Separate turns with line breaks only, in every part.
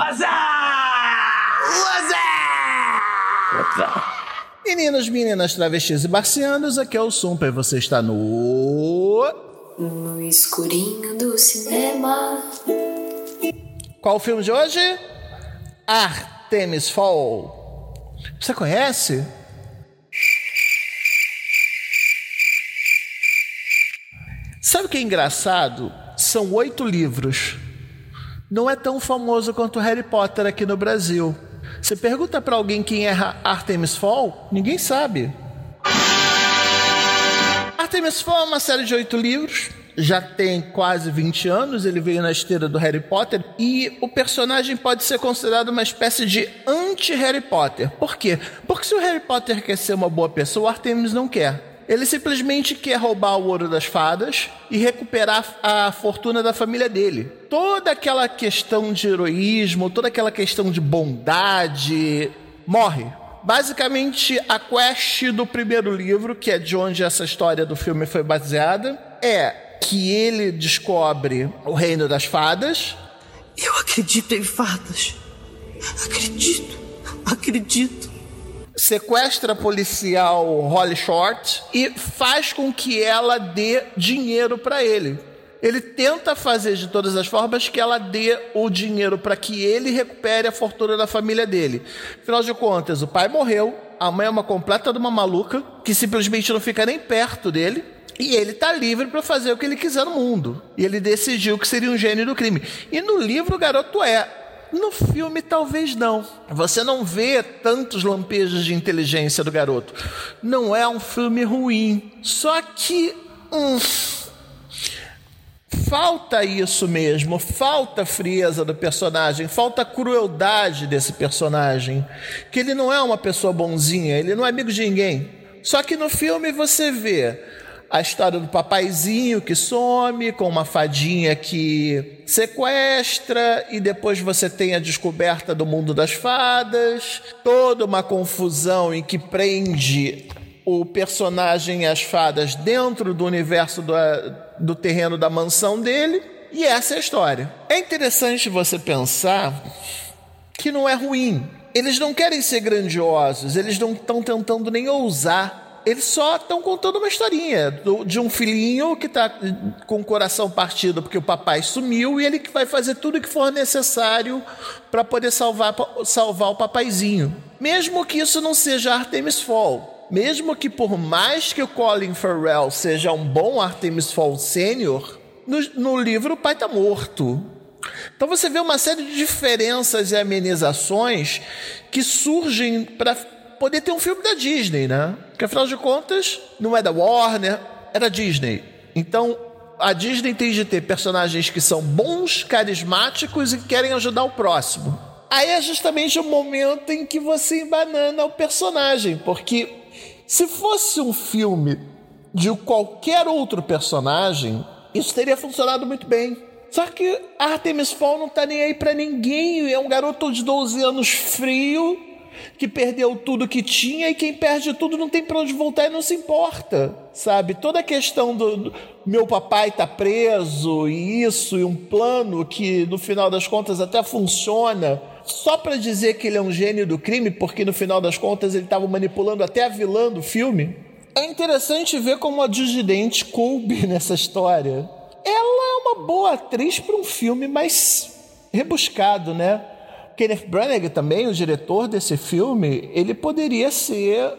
What's up? What's up? What's up?
Meninos, meninas, travestis e marcianos, aqui é o Sumpa e você está no.
No escurinho do cinema.
Qual o filme de hoje? Artemis Fall. Você conhece? Sabe o que é engraçado? São oito livros. Não é tão famoso quanto Harry Potter aqui no Brasil. Você pergunta para alguém quem é Artemis Fall, ninguém sabe. Artemis Fall é uma série de oito livros, já tem quase 20 anos, ele veio na esteira do Harry Potter e o personagem pode ser considerado uma espécie de anti-Harry Potter. Por quê? Porque se o Harry Potter quer ser uma boa pessoa, o Artemis não quer. Ele simplesmente quer roubar o ouro das fadas e recuperar a fortuna da família dele. Toda aquela questão de heroísmo, toda aquela questão de bondade morre. Basicamente, a quest do primeiro livro, que é de onde essa história do filme foi baseada, é que ele descobre o reino das fadas.
Eu acredito em fadas. Acredito. Acredito
sequestra a policial Holly Short e faz com que ela dê dinheiro para ele. Ele tenta fazer de todas as formas que ela dê o dinheiro para que ele recupere a fortuna da família dele. Afinal de contas, o pai morreu, a mãe é uma completa de uma maluca que simplesmente não fica nem perto dele. E ele está livre para fazer o que ele quiser no mundo. E ele decidiu que seria um gênio do crime. E no livro o garoto é. No filme, talvez não. Você não vê tantos lampejos de inteligência do garoto. Não é um filme ruim. Só que. Hum, falta isso mesmo, falta frieza do personagem, falta crueldade desse personagem. Que ele não é uma pessoa bonzinha, ele não é amigo de ninguém. Só que no filme você vê a história do papaizinho que some, com uma fadinha que sequestra, e depois você tem a descoberta do mundo das fadas, toda uma confusão em que prende o personagem e as fadas dentro do universo do, do terreno da mansão dele, e essa é a história. É interessante você pensar que não é ruim. Eles não querem ser grandiosos, eles não estão tentando nem ousar eles só estão contando uma historinha de um filhinho que está com o coração partido porque o papai sumiu e ele que vai fazer tudo o que for necessário para poder salvar, salvar o papaizinho. Mesmo que isso não seja Artemis Fall. Mesmo que por mais que o Colin Farrell seja um bom Artemis Fall Sênior, no, no livro o pai está morto. Então você vê uma série de diferenças e amenizações que surgem para poder ter um filme da Disney, né? Porque afinal de contas, não é da Warner, é da Disney. Então, a Disney tem de ter personagens que são bons, carismáticos e querem ajudar o próximo. Aí é justamente o momento em que você embanana o personagem, porque se fosse um filme de qualquer outro personagem, isso teria funcionado muito bem. Só que Artemis Fall não tá nem aí para ninguém, é um garoto de 12 anos frio, que perdeu tudo que tinha e quem perde tudo não tem para onde voltar e não se importa, sabe? Toda a questão do, do meu papai tá preso e isso e um plano que no final das contas até funciona só para dizer que ele é um gênio do crime, porque no final das contas ele estava manipulando até a vilã do filme. É interessante ver como a Dent coube nessa história. Ela é uma boa atriz para um filme mais rebuscado, né? Kenneth Branagh também, o diretor desse filme, ele poderia ser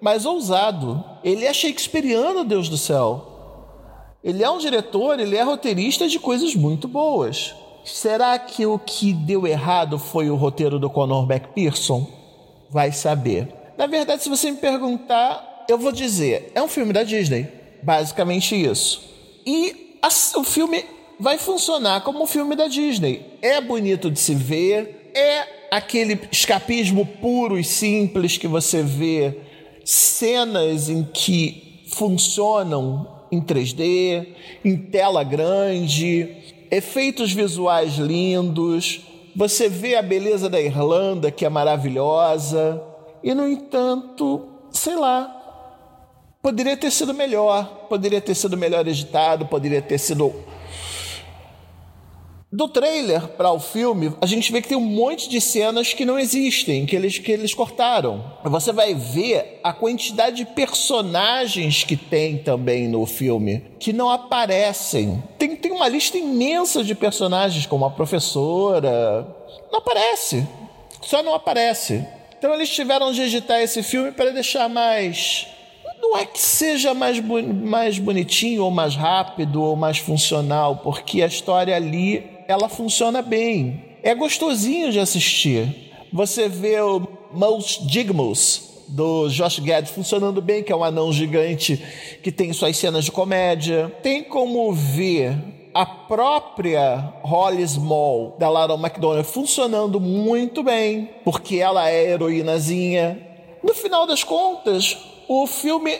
mais ousado. Ele é shakespeariano, Deus do céu. Ele é um diretor, ele é roteirista de coisas muito boas. Será que o que deu errado foi o roteiro do Conor McPherson? Vai saber. Na verdade, se você me perguntar, eu vou dizer: é um filme da Disney. Basicamente isso. E a, o filme vai funcionar como um filme da Disney. É bonito de se ver, é aquele escapismo puro e simples que você vê cenas em que funcionam em 3D, em tela grande, efeitos visuais lindos. Você vê a beleza da Irlanda, que é maravilhosa, e no entanto, sei lá, poderia ter sido melhor, poderia ter sido melhor editado, poderia ter sido Do trailer para o filme, a gente vê que tem um monte de cenas que não existem, que eles, que eles cortaram. Você vai ver a quantidade de personagens que tem também no filme, que não aparecem. Tem, tem uma lista imensa de personagens, como a professora. Não aparece. Só não aparece. Então eles tiveram de editar esse filme para deixar mais não é que seja mais, mais bonitinho ou mais rápido ou mais funcional, porque a história ali ela funciona bem. É gostosinho de assistir. Você vê o Most Digmus do Josh Gad funcionando bem, que é um anão gigante que tem suas cenas de comédia. Tem como ver a própria Holly Small da Lara McDonald funcionando muito bem, porque ela é heroínazinha. No final das contas, o filme,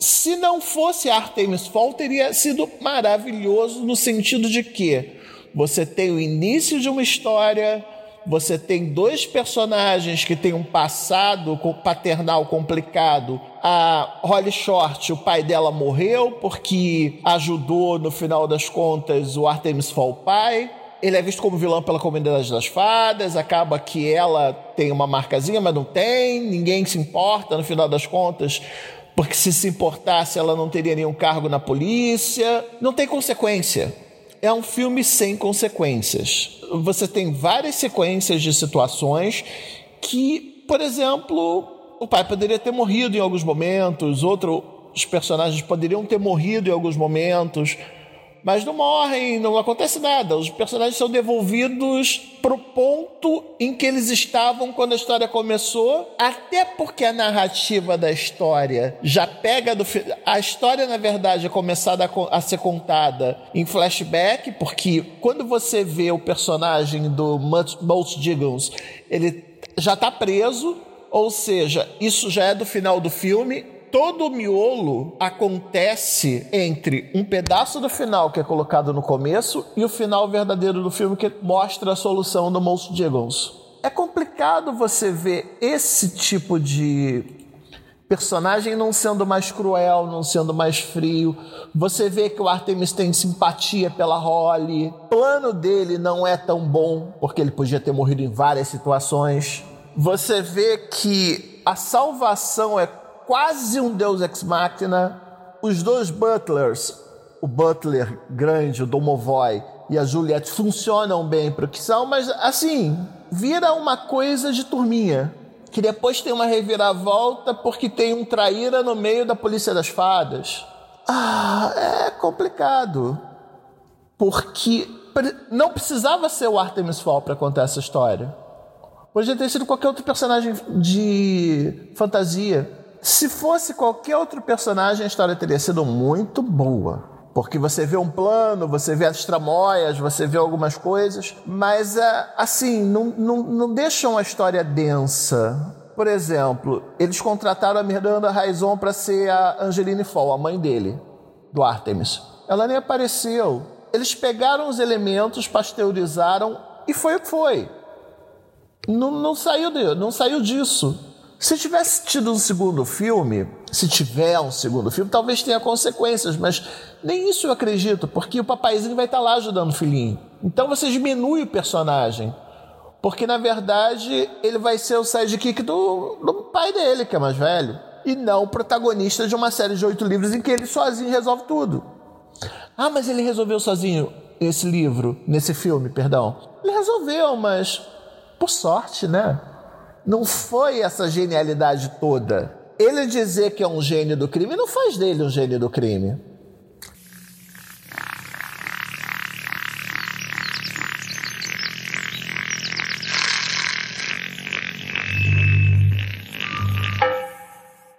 se não fosse Artemis Fall, teria sido maravilhoso no sentido de que você tem o início de uma história, você tem dois personagens que têm um passado paternal complicado. A Holly Short, o pai dela morreu porque ajudou, no final das contas, o Artemis Fall pai. Ele é visto como vilão pela comunidade das fadas, acaba que ela tem uma marcazinha, mas não tem, ninguém se importa no final das contas, porque se se importasse ela não teria nenhum cargo na polícia. Não tem consequência é um filme sem consequências. Você tem várias sequências de situações que, por exemplo, o pai poderia ter morrido em alguns momentos, outros personagens poderiam ter morrido em alguns momentos, mas não morrem, não acontece nada. Os personagens são devolvidos pro ponto em que eles estavam quando a história começou, até porque a narrativa da história já pega do a história na verdade é começada a, a ser contada em flashback, porque quando você vê o personagem do Most Diggins, ele já está preso, ou seja, isso já é do final do filme todo o miolo acontece entre um pedaço do final que é colocado no começo e o final verdadeiro do filme que mostra a solução do Most Jiggles. É complicado você ver esse tipo de personagem não sendo mais cruel, não sendo mais frio. Você vê que o Artemis tem simpatia pela Holly. O plano dele não é tão bom, porque ele podia ter morrido em várias situações. Você vê que a salvação é quase um deus ex machina. Os dois butlers, o butler grande, o Domovoy, e a Juliette funcionam bem para o que são, mas assim, vira uma coisa de turminha. Que depois tem uma reviravolta porque tem um traíra no meio da polícia das fadas. Ah, é complicado. Porque não precisava ser o Artemis Fall para contar essa história. Podia ter sido qualquer outro personagem de fantasia. Se fosse qualquer outro personagem, a história teria sido muito boa. Porque você vê um plano, você vê as tramóias, você vê algumas coisas, mas é, assim, não, não, não deixam a história densa. Por exemplo, eles contrataram a Miranda Raison para ser a Angeline Fall, a mãe dele, do Artemis. Ela nem apareceu. Eles pegaram os elementos, pasteurizaram e foi o que foi. Não, não, saiu de, não saiu disso. Se tivesse tido um segundo filme, se tiver um segundo filme, talvez tenha consequências, mas nem isso eu acredito, porque o papaizinho vai estar lá ajudando o filhinho. Então você diminui o personagem. Porque na verdade ele vai ser o sidekick do, do pai dele, que é mais velho. E não o protagonista de uma série de oito livros em que ele sozinho resolve tudo. Ah, mas ele resolveu sozinho esse livro, nesse filme, perdão. Ele resolveu, mas por sorte, né? Não foi essa genialidade toda. Ele dizer que é um gênio do crime não faz dele um gênio do crime.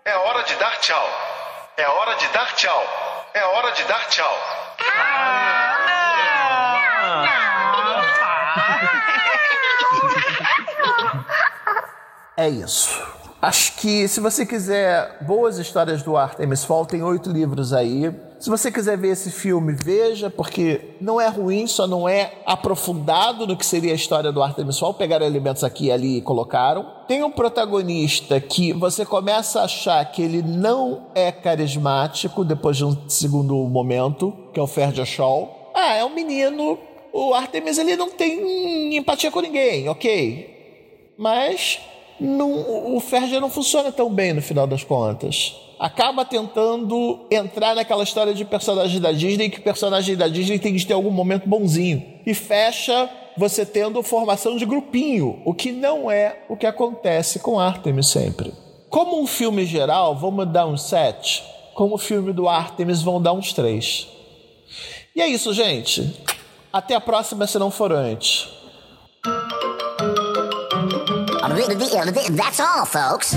É hora de dar tchau. É hora de dar tchau. É hora de dar tchau. Ah, não. Não.
Não. É isso. Acho que se você quiser boas histórias do Artemis Fall, tem oito livros aí. Se você quiser ver esse filme, veja, porque não é ruim, só não é aprofundado no que seria a história do Artemis Fall. Pegaram elementos aqui e ali e colocaram. Tem um protagonista que você começa a achar que ele não é carismático depois de um segundo momento, que é o Ferdia Shaw. Ah, é um menino o Artemis ele não tem empatia com ninguém, ok? Mas não, o Fergia não funciona tão bem no final das contas. Acaba tentando entrar naquela história de personagem da Disney que personagem da Disney tem que ter algum momento bonzinho. E fecha você tendo formação de grupinho, o que não é o que acontece com Artemis sempre. Como um filme geral, vamos dar um 7. Como o filme do Artemis, vão dar uns 3. E é isso, gente. Até a próxima, se não for antes.
That's all, folks.